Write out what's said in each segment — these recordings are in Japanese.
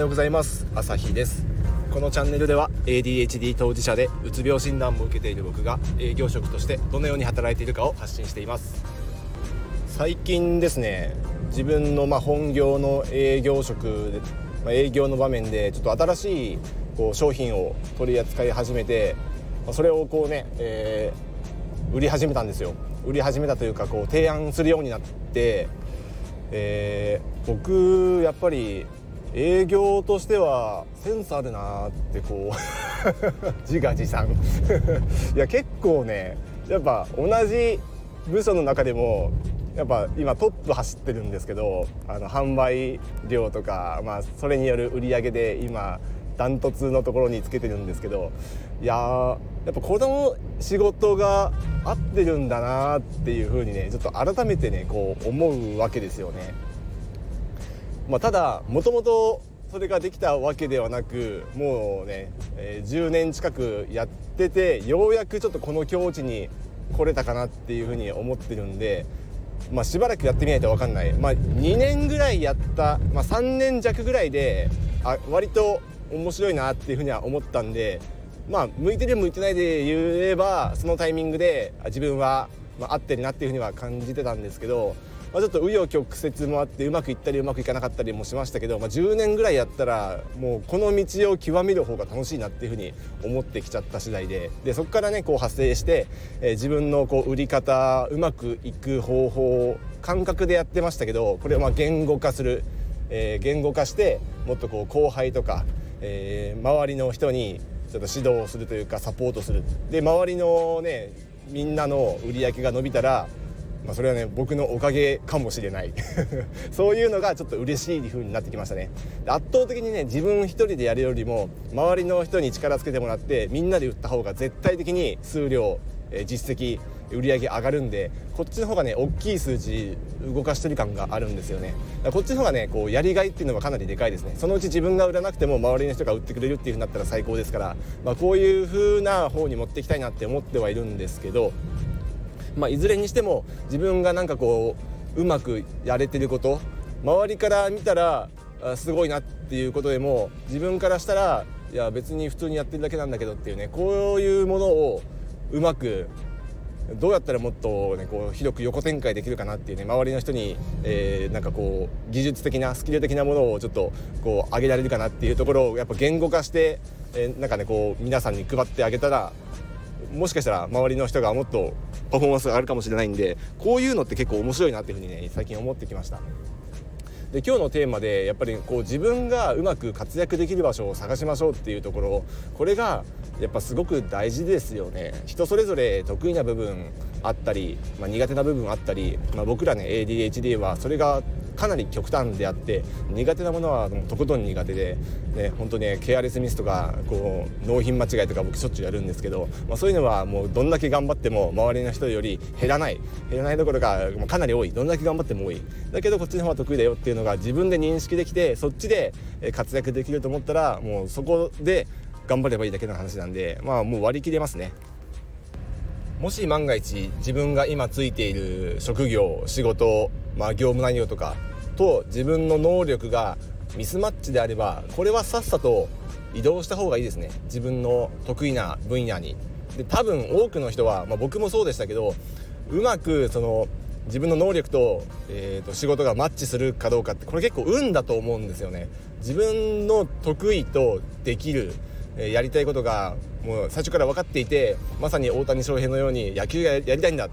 ようございます。朝日です。このチャンネルでは ADHD 当事者でうつ病診断も受けている僕が営業職としてどのように働いているかを発信しています。最近ですね自分のま本業の営業職、ま営業の場面でちょっと新しいこう商品を取り扱い始めてそれをこうね、えー、売り始めたんですよ。売り始めたというかこう提案するようになって、えー、僕やっぱり営業としてはセンスあるなってこう 自画自賛 いや結構ねやっぱ同じ部署の中でもやっぱ今トップ走ってるんですけどあの販売量とか、まあ、それによる売り上げで今ダントツのところにつけてるんですけどいややっぱこの仕事が合ってるんだなっていうふうにねちょっと改めてねこう思うわけですよね。まあ、ただもともとそれができたわけではなくもうね、えー、10年近くやっててようやくちょっとこの境地に来れたかなっていうふうに思ってるんで、まあ、しばらくやってみないと分かんない、まあ、2年ぐらいやった、まあ、3年弱ぐらいであ割と面白いなっていうふうには思ったんでまあ向いてる向いてないで言えばそのタイミングで自分は、まあ、合ってるなっていうふうには感じてたんですけどまあ、ちょっと紆余曲折もあってうまくいったりうまくいかなかったりもしましたけど、まあ、10年ぐらいやったらもうこの道を極める方が楽しいなっていうふうに思ってきちゃった次第ででそこからねこう発生して、えー、自分のこう売り方うまくいく方法感覚でやってましたけどこれをまあ言語化する、えー、言語化してもっとこう後輩とか、えー、周りの人にちょっと指導するというかサポートする。で周りのねみんなの売り上げが伸びたらまあ、それはね僕のおかげかもしれない。そういうのがちょっと嬉しい風になってきましたね。圧倒的にね自分一人でやるよりも周りの人に力つけてもらってみんなで売った方が絶対的に数量、え実績売り上げ上がるんでこっちの方がね大きい数字動かしてる感があるんですよね。こっちの方がねこうやりがいっていうのはかなりでかいですね。そのうち自分が売らなくても周りの人が売ってくれるっていう風になったら最高ですから、まあ、こういう風な方に持っていきたいなって思ってはいるんですけどまあ、いずれにしても自分がなんかこううまくやれてること周りから見たらすごいなっていうことでも自分からしたらいや別に普通にやってるだけなんだけどっていうねこういうものをうまくどうやったらもっと、ね、こう広く横展開できるかなっていうね周りの人に、えー、なんかこう技術的なスキル的なものをちょっとこう上げられるかなっていうところをやっぱ言語化して、えー、なんかねこう皆さんに配ってあげたらもしかしたら周りの人がもっとパフォーマンスがあるかもしれないんでこういうのって結構面白いなっていうふうにね最近思ってきました。で今日のテーマでやっぱりこう自分がうまく活躍できる場所を探しましょうっていうところこれがやっぱすごく大事ですよね人それぞれ得意な部分あったり、まあ、苦手な部分あったり、まあ、僕らね ADHD はそれがかなり極端であって苦手なものはとことん苦手で、ね、本当ねケアレスミスとかこう納品間違いとか僕しょっちゅうやるんですけど、まあ、そういうのはもうどんだけ頑張っても周りの人より減らない。減らないどころかかなり多い。どんだけ頑張っても多い。だけどこっちの方が得意だよっていうのが自分で認識できてそっちで活躍できると思ったらもうそこで頑張ればいいだけの話なんでまあもう割り切れますね。もし万が一自分が今ついている職業仕事、まあ、業務内容とかと自分の能力がミスマッチであればこれはさっさと移動した方がいいですね。自分の得意な分野に。で多分多くの人は、まあ、僕もそうでしたけどうまくその自分の能力と,、えー、と仕事がマッチするかどうかってこれ結構運だと思うんですよね。自分の得意とできる、え、やりたいことがもう最初から分かっていてまさに大谷翔平のように野球がやりたいんだ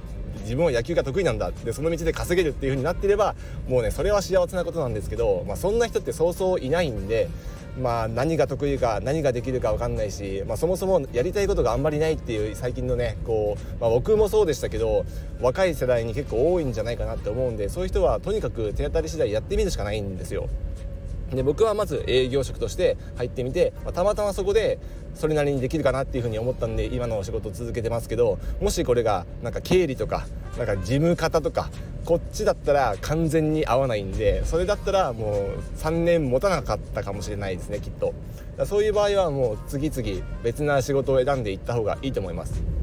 自分は野球が得意なんだでその道で稼げるっていう風になってればもうねそれは幸せなことなんですけど、まあ、そんな人ってそうそういないんで。まあ、何が得意か何ができるか分かんないし、まあ、そもそもやりたいことがあんまりないっていう最近のねこう、まあ、僕もそうでしたけど若い世代に結構多いんじゃないかなって思うんでそういう人はとにかく手当たり次第やってみるしかないんですよ。で僕はまず営業職として入ってみて、まあ、たまたまそこでそれなりにできるかなっていうふうに思ったんで今のお仕事を続けてますけどもしこれがなんか経理とかなんか事務方とかこっちだったら完全に合わないんでそれだったらもう3年持たなかったかもしれないですねきっと。そういう場合はもう次々別な仕事を選んでいった方がいいと思います。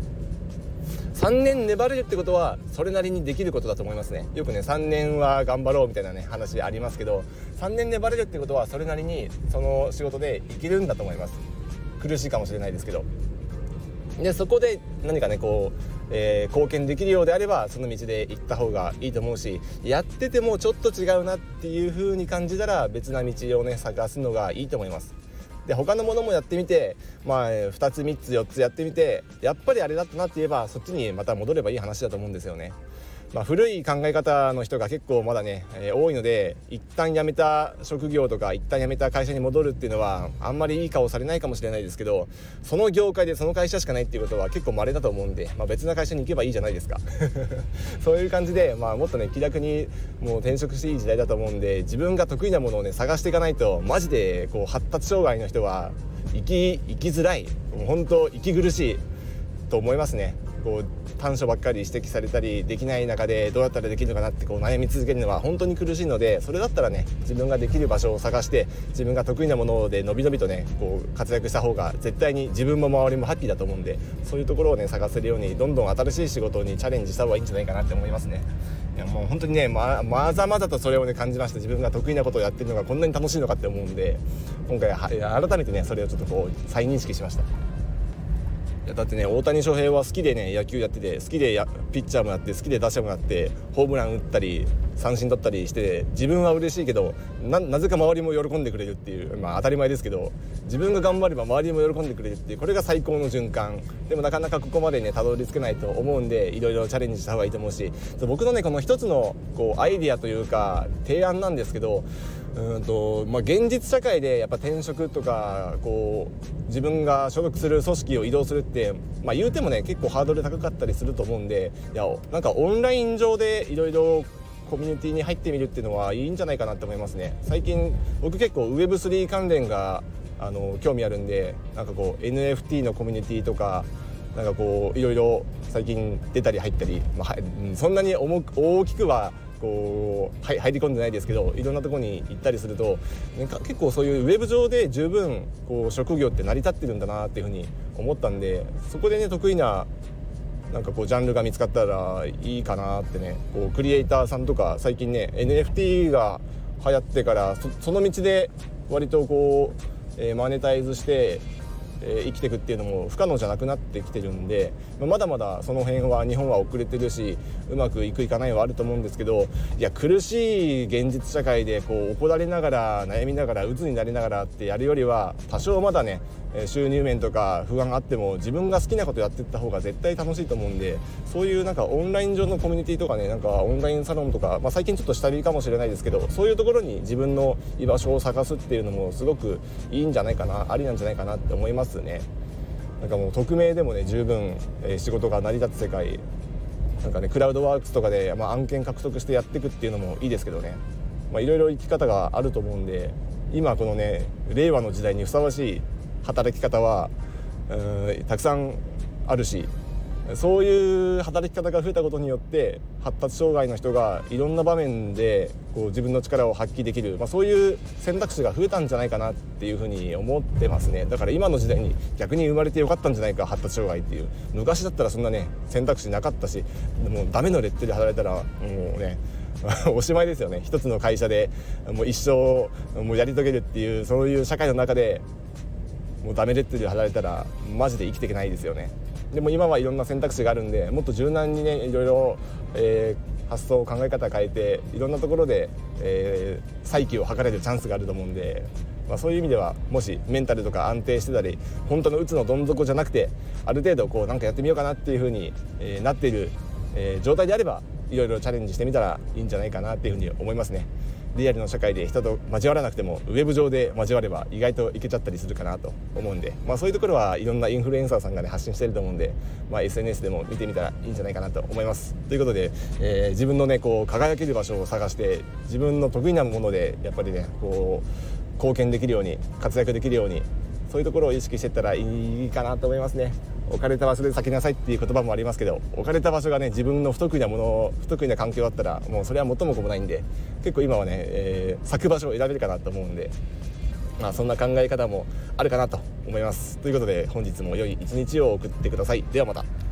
3年粘れるってことはそれなりにできることだと思いますね。よくね3年は頑張ろうみたいなね話ありますけど3年粘れるってことはそれなりにその仕事でいけるんだと思います。苦しいかもしれないですけど。でそこで何かねこう、えー、貢献できるようであればその道で行った方がいいと思うしやっててもちょっと違うなっていう風に感じたら別な道をね探すのがいいと思います。で他のものもやってみてまあ2つ3つ4つやってみてやっぱりあれだったなって言えばそっちにまた戻ればいい話だと思うんですよね。まあ、古い考え方の人が結構まだね、えー、多いので一旦辞めた職業とか一旦辞めた会社に戻るっていうのはあんまりいい顔されないかもしれないですけどその業界でその会社しかないっていうことは結構稀だと思うんで、まあ、別な会社に行けばいいじゃないですか。そういう感じで、まあ、もっとね気楽にもう転職していい時代だと思うんで自分が得意なものをね探していかないとマジでこう発達障害の人は生き生きづらい。もう本当息苦しいと思いますね。こう短所ばっかり指摘されたりできない中でどうやったらできるのかなってこう悩み続けるのは本当に苦しいのでそれだったらね自分ができる場所を探して自分が得意なものでのびのびとねこう活躍した方が絶対に自分も周りもハッピーだと思うんでそういうところをね探せるようにどんどん新しい仕事にチャレンジした方がいいんじゃないかなって思いますね。いやもう本当にねままざまざとそれをね感じました自分が得意なことをやってるのがこんなに楽しいのかって思うんで今回は改めてねそれをちょっとこう再認識しました。だってね大谷翔平は好きでね野球やってて好きでやピッチャーもやって好きで打者もやってホームラン打ったり三振取ったりして自分は嬉しいけどなぜか周りも喜んでくれるっていうまあ当たり前ですけど自分が頑張れば周りも喜んでくれるっていうこれが最高の循環。でもなかなかここまでねたどり着けないと思うんでいろいろチャレンジした方がいいと思うし。僕のねこの一つのこうアイディアというか提案なんですけどうんとまあ、現実社会でやっぱ転職とかこう自分が所属する組織を移動するって、まあ、言うてもね結構ハードル高かったりすると思うんでいやなんかオンライン上でいろいろコミュニティに入ってみるっていうのはいいんじゃないかなって思いますね。最近僕結構 Web3 関連があの興味あるんでなんかこう NFT のコミュニティとかなんかこういろいろ最近出たり入ったり、まあ、そんなに重く大きくはこう入り込んでないですけどいろんなとこに行ったりするとなんか結構そういうウェブ上で十分こう職業って成り立ってるんだなっていうふうに思ったんでそこでね得意ななんかこうジャンルが見つかったらいいかなってね。こうクリエイターさんとか最近ね NFT が流行ってからその道で割とこう、えー、マネタイズしてえー、生きていくっていうのも不可能じゃなくなってきてるんで、まあ、まだまだその辺は日本は遅れてるしうまくいくいかないはあると思うんですけどいや苦しい現実社会でこう怒られながら悩みながら鬱になりながらってやるよりは多少まだね収入面とか不安があっても自分が好きなことやっていった方が絶対楽しいと思うんでそういうなんかオンライン上のコミュニティとかねなんかオンラインサロンとか、まあ、最近ちょっと下火かもしれないですけどそういうところに自分の居場所を探すっていうのもすごくいいんじゃないかなありなんじゃないかなって思いますね。なんかもう匿名でもね十分、え、仕事が成り立つ世界なんかねクラウドワークスとかで、まあ、案件獲得してやっていくっていうのもいいですけどねいろいろ生き方があると思うんで今このね令和の時代にふさわしい働き方はたくさんあるしそういう働き方が増えたことによって発達障害の人がいろんな場面でこう自分の力を発揮できる、まあ、そういう選択肢が増えたんじゃないかなっていうふうに思ってますね。だから今の時代に逆に生まれてよかったんじゃないか発達障害っていう。昔だったらそんなね選択肢なかったしもうダメのレッテルで働いたらもうね おしまいですよね。一つの会社でもう一生もうやり遂げるっていうそういう社会の中でもうダメレッテルで働いたらマジで生きていけないですよねでも今はいろんな選択肢があるんでもっと柔軟にねいろいろ、えー、発想考え方変えていろんなところで、えー、再起を図れるチャンスがあると思うんで、まあ、そういう意味ではもしメンタルとか安定してたり本当のうつのどん底じゃなくてある程度こうなんかやってみようかなっていうふうに、えー、なっている、え、状態であればいろいろチャレンジしてみたらいいんじゃないかなっていうふうに思いますね。リアルの社会で人と交わらなくてもウェブ上で交われば意外といけちゃったりするかなと思うんで、まあ、そういうところはいろんなインフルエンサーさんがね発信してると思うんで、まあ、SNS でも見てみたらいいんじゃないかなと思いますということで、えー、自分のねこう輝ける場所を探して自分の得意なものでやっぱりねこう貢献できるように活躍できるようにそういうところを意識してったらいいかなと思いますね。置かれた場所で咲きなさいっていう言葉もありますけど置かれた場所がね自分の不得意なもの不得意な環境だったらもうそれは元も子もないんで結構今はね、えー、咲く場所を選べるかなと思うんでまあそんな考え方もあるかなと思います。ということで本日も良い一日を送ってください。ではまた。